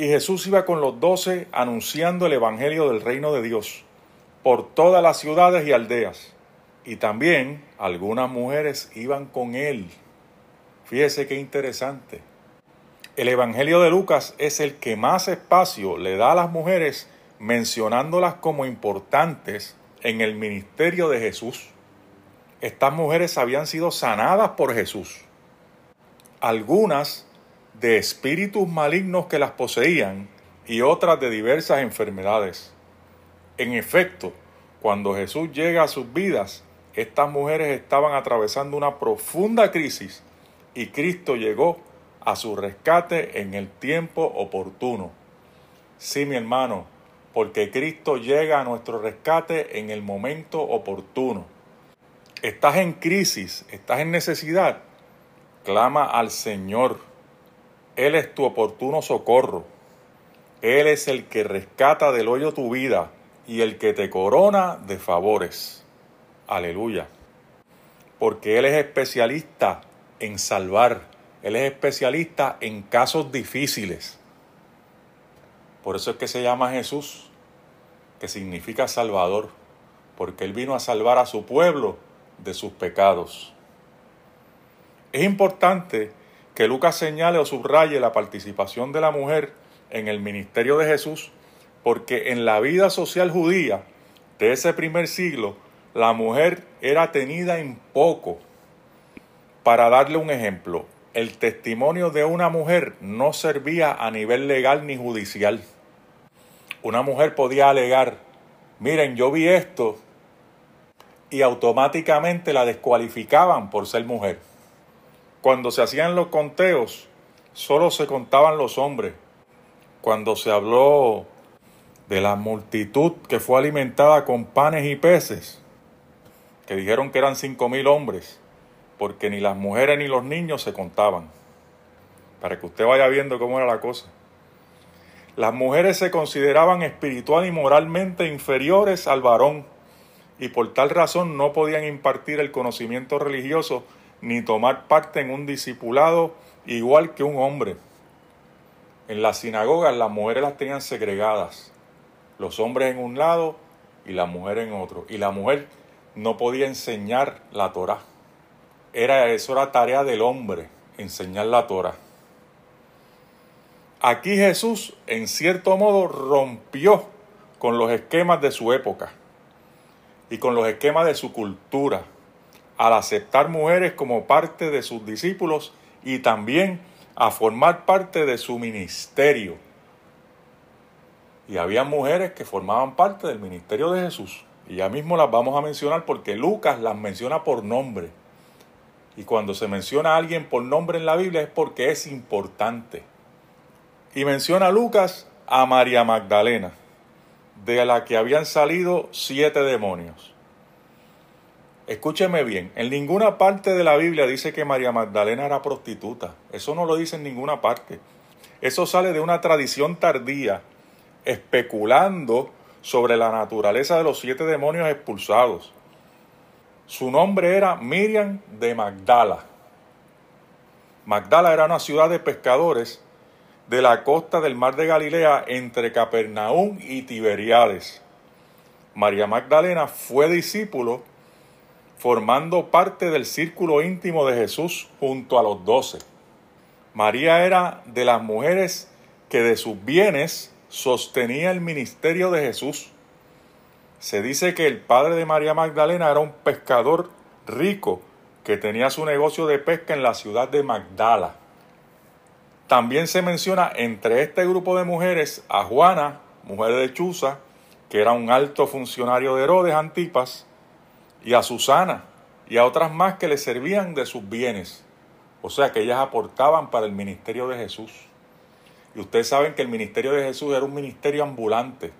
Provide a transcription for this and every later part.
y Jesús iba con los doce anunciando el Evangelio del reino de Dios por todas las ciudades y aldeas. Y también algunas mujeres iban con él. Fíjese qué interesante. El Evangelio de Lucas es el que más espacio le da a las mujeres mencionándolas como importantes en el ministerio de Jesús. Estas mujeres habían sido sanadas por Jesús. Algunas de espíritus malignos que las poseían y otras de diversas enfermedades. En efecto, cuando Jesús llega a sus vidas, estas mujeres estaban atravesando una profunda crisis y Cristo llegó a su rescate en el tiempo oportuno. Sí, mi hermano, porque Cristo llega a nuestro rescate en el momento oportuno. Estás en crisis, estás en necesidad, clama al Señor. Él es tu oportuno socorro. Él es el que rescata del hoyo tu vida y el que te corona de favores. Aleluya. Porque Él es especialista en salvar. Él es especialista en casos difíciles. Por eso es que se llama Jesús, que significa Salvador, porque Él vino a salvar a su pueblo de sus pecados. Es importante que Lucas señale o subraye la participación de la mujer en el ministerio de Jesús, porque en la vida social judía de ese primer siglo, la mujer era tenida en poco. Para darle un ejemplo, el testimonio de una mujer no servía a nivel legal ni judicial. Una mujer podía alegar, miren, yo vi esto, y automáticamente la descualificaban por ser mujer. Cuando se hacían los conteos, solo se contaban los hombres. Cuando se habló de la multitud que fue alimentada con panes y peces, que dijeron que eran cinco mil hombres, porque ni las mujeres ni los niños se contaban. Para que usted vaya viendo cómo era la cosa. Las mujeres se consideraban espiritual y moralmente inferiores al varón y por tal razón no podían impartir el conocimiento religioso ni tomar parte en un discipulado igual que un hombre. En las sinagogas las mujeres las tenían segregadas, los hombres en un lado y la mujer en otro, y la mujer no podía enseñar la Torah era, eso era tarea del hombre, enseñar la Torah. Aquí Jesús, en cierto modo, rompió con los esquemas de su época y con los esquemas de su cultura, al aceptar mujeres como parte de sus discípulos y también a formar parte de su ministerio. Y había mujeres que formaban parte del ministerio de Jesús. Y ya mismo las vamos a mencionar porque Lucas las menciona por nombre. Y cuando se menciona a alguien por nombre en la Biblia es porque es importante. Y menciona Lucas a María Magdalena, de la que habían salido siete demonios. Escúcheme bien, en ninguna parte de la Biblia dice que María Magdalena era prostituta. Eso no lo dice en ninguna parte. Eso sale de una tradición tardía, especulando sobre la naturaleza de los siete demonios expulsados. Su nombre era Miriam de Magdala. Magdala era una ciudad de pescadores de la costa del mar de Galilea entre Capernaum y Tiberiades. María Magdalena fue discípulo formando parte del círculo íntimo de Jesús junto a los doce. María era de las mujeres que de sus bienes sostenía el ministerio de Jesús. Se dice que el padre de María Magdalena era un pescador rico que tenía su negocio de pesca en la ciudad de Magdala. También se menciona entre este grupo de mujeres a Juana, mujer de Chuza, que era un alto funcionario de Herodes Antipas, y a Susana, y a otras más que le servían de sus bienes. O sea que ellas aportaban para el ministerio de Jesús. Y ustedes saben que el ministerio de Jesús era un ministerio ambulante.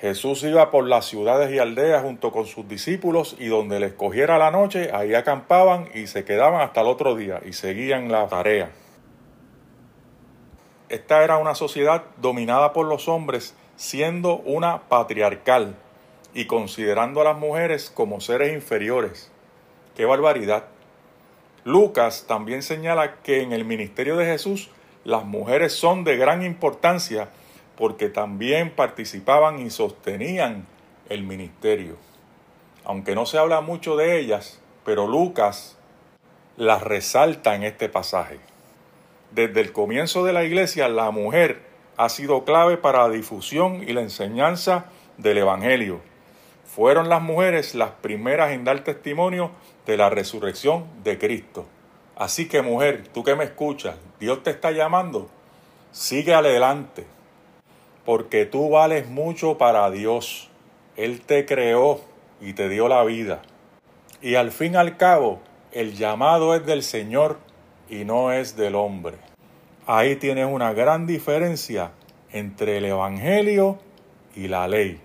Jesús iba por las ciudades y aldeas junto con sus discípulos y donde les cogiera la noche, ahí acampaban y se quedaban hasta el otro día y seguían la tarea. Esta era una sociedad dominada por los hombres, siendo una patriarcal y considerando a las mujeres como seres inferiores. ¡Qué barbaridad! Lucas también señala que en el ministerio de Jesús las mujeres son de gran importancia porque también participaban y sostenían el ministerio. Aunque no se habla mucho de ellas, pero Lucas las resalta en este pasaje. Desde el comienzo de la iglesia, la mujer ha sido clave para la difusión y la enseñanza del Evangelio. Fueron las mujeres las primeras en dar testimonio de la resurrección de Cristo. Así que mujer, tú que me escuchas, Dios te está llamando, sigue adelante, porque tú vales mucho para Dios. Él te creó y te dio la vida. Y al fin y al cabo, el llamado es del Señor y no es del hombre. Ahí tienes una gran diferencia entre el Evangelio y la ley.